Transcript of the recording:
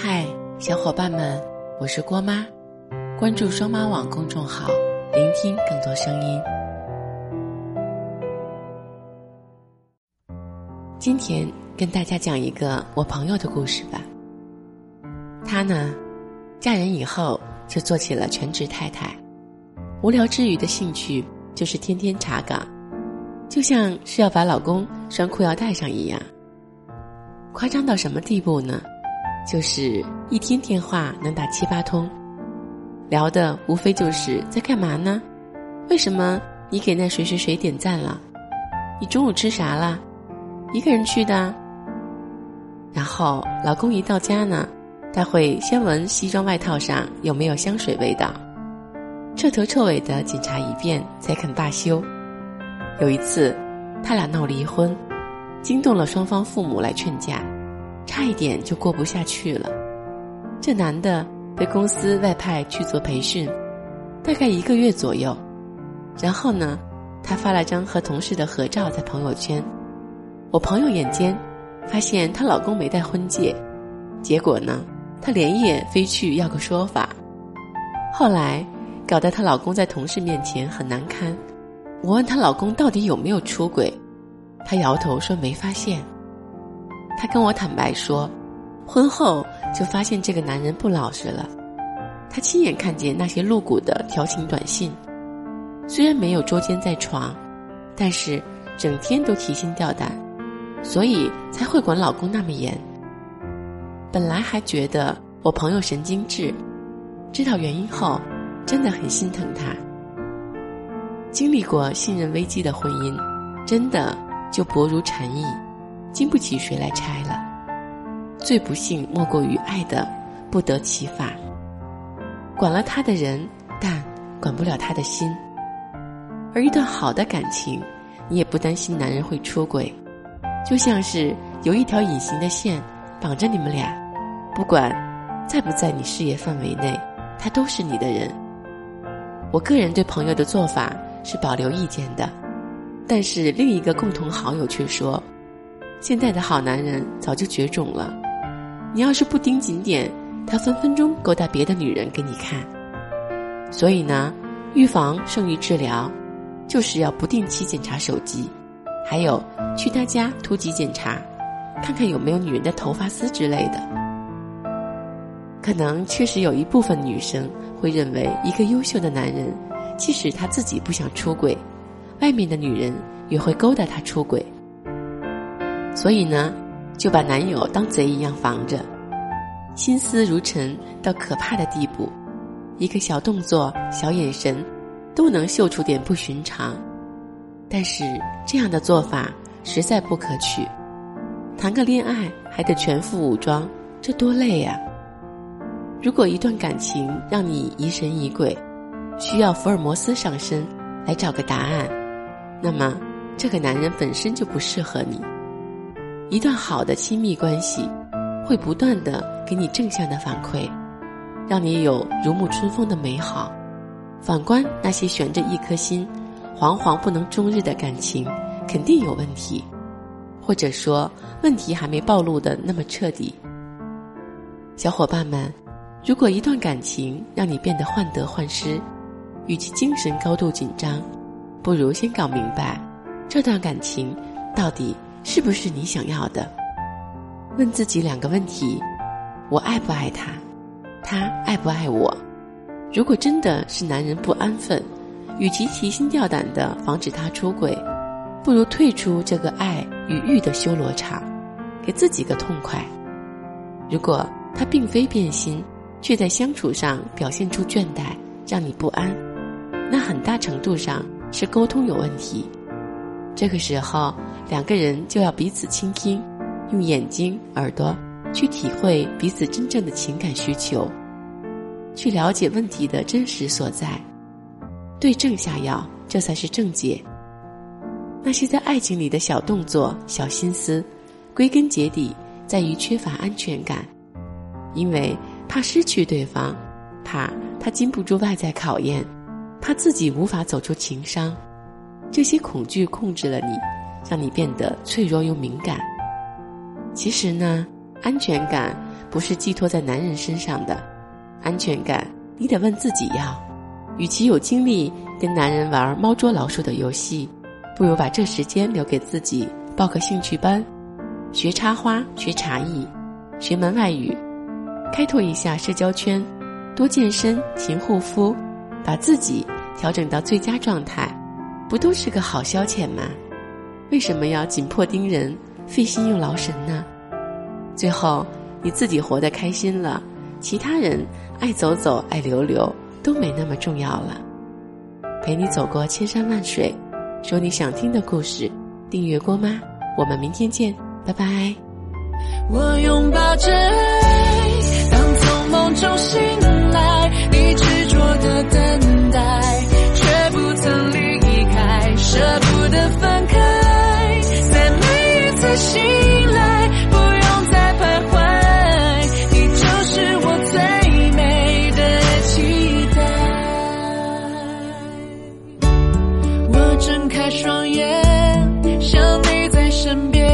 嗨，小伙伴们，我是郭妈，关注双妈网公众号，聆听更多声音。今天跟大家讲一个我朋友的故事吧。她呢，嫁人以后就做起了全职太太，无聊之余的兴趣就是天天查岗，就像是要把老公拴裤腰带上一样。夸张到什么地步呢？就是一天电话能打七八通，聊的无非就是在干嘛呢？为什么你给那谁谁谁点赞了？你中午吃啥了？一个人去的。然后老公一到家呢，他会先闻西装外套上有没有香水味道，彻头彻尾的检查一遍才肯罢休。有一次，他俩闹离婚，惊动了双方父母来劝架。差一点就过不下去了。这男的被公司外派去做培训，大概一个月左右。然后呢，他发了张和同事的合照在朋友圈。我朋友眼尖，发现她老公没戴婚戒。结果呢，她连夜飞去要个说法。后来搞得她老公在同事面前很难堪。我问她老公到底有没有出轨，她摇头说没发现。她跟我坦白说，婚后就发现这个男人不老实了。她亲眼看见那些露骨的调情短信，虽然没有捉奸在床，但是整天都提心吊胆，所以才会管老公那么严。本来还觉得我朋友神经质，知道原因后，真的很心疼他。经历过信任危机的婚姻，真的就薄如蝉翼。经不起谁来拆了，最不幸莫过于爱的不得其法。管了他的人，但管不了他的心。而一段好的感情，你也不担心男人会出轨，就像是有一条隐形的线绑着你们俩，不管在不在你事业范围内，他都是你的人。我个人对朋友的做法是保留意见的，但是另一个共同好友却说。现在的好男人早就绝种了，你要是不盯紧点，他分分钟勾搭别的女人给你看。所以呢，预防胜于治疗，就是要不定期检查手机，还有去他家突击检查，看看有没有女人的头发丝之类的。可能确实有一部分女生会认为，一个优秀的男人，即使他自己不想出轨，外面的女人也会勾搭他出轨。所以呢，就把男友当贼一样防着，心思如尘到可怕的地步，一个小动作、小眼神，都能嗅出点不寻常。但是这样的做法实在不可取，谈个恋爱还得全副武装，这多累呀！如果一段感情让你疑神疑鬼，需要福尔摩斯上身来找个答案，那么这个男人本身就不适合你。一段好的亲密关系，会不断的给你正向的反馈，让你有如沐春风的美好。反观那些悬着一颗心，惶惶不能终日的感情，肯定有问题，或者说问题还没暴露的那么彻底。小伙伴们，如果一段感情让你变得患得患失，与其精神高度紧张，不如先搞明白，这段感情到底。是不是你想要的？问自己两个问题：我爱不爱他？他爱不爱我？如果真的是男人不安分，与其提心吊胆的防止他出轨，不如退出这个爱与欲的修罗场，给自己个痛快。如果他并非变心，却在相处上表现出倦怠，让你不安，那很大程度上是沟通有问题。这个时候，两个人就要彼此倾听，用眼睛、耳朵去体会彼此真正的情感需求，去了解问题的真实所在，对症下药，这才是正解。那些在爱情里的小动作、小心思，归根结底在于缺乏安全感，因为怕失去对方，怕他经不住外在考验，怕自己无法走出情伤。这些恐惧控制了你，让你变得脆弱又敏感。其实呢，安全感不是寄托在男人身上的，安全感你得问自己要。与其有精力跟男人玩猫捉老鼠的游戏，不如把这时间留给自己，报个兴趣班，学插花、学茶艺、学门外语，开拓一下社交圈，多健身、勤护肤，把自己调整到最佳状态，不都是个好消遣吗？为什么要紧迫盯人，费心又劳神呢？最后你自己活得开心了，其他人爱走走爱溜溜都没那么重要了。陪你走过千山万水，说你想听的故事。订阅郭妈，我们明天见，拜拜。我拥抱着爱，当从梦中醒来。睁开双眼，想你在身边。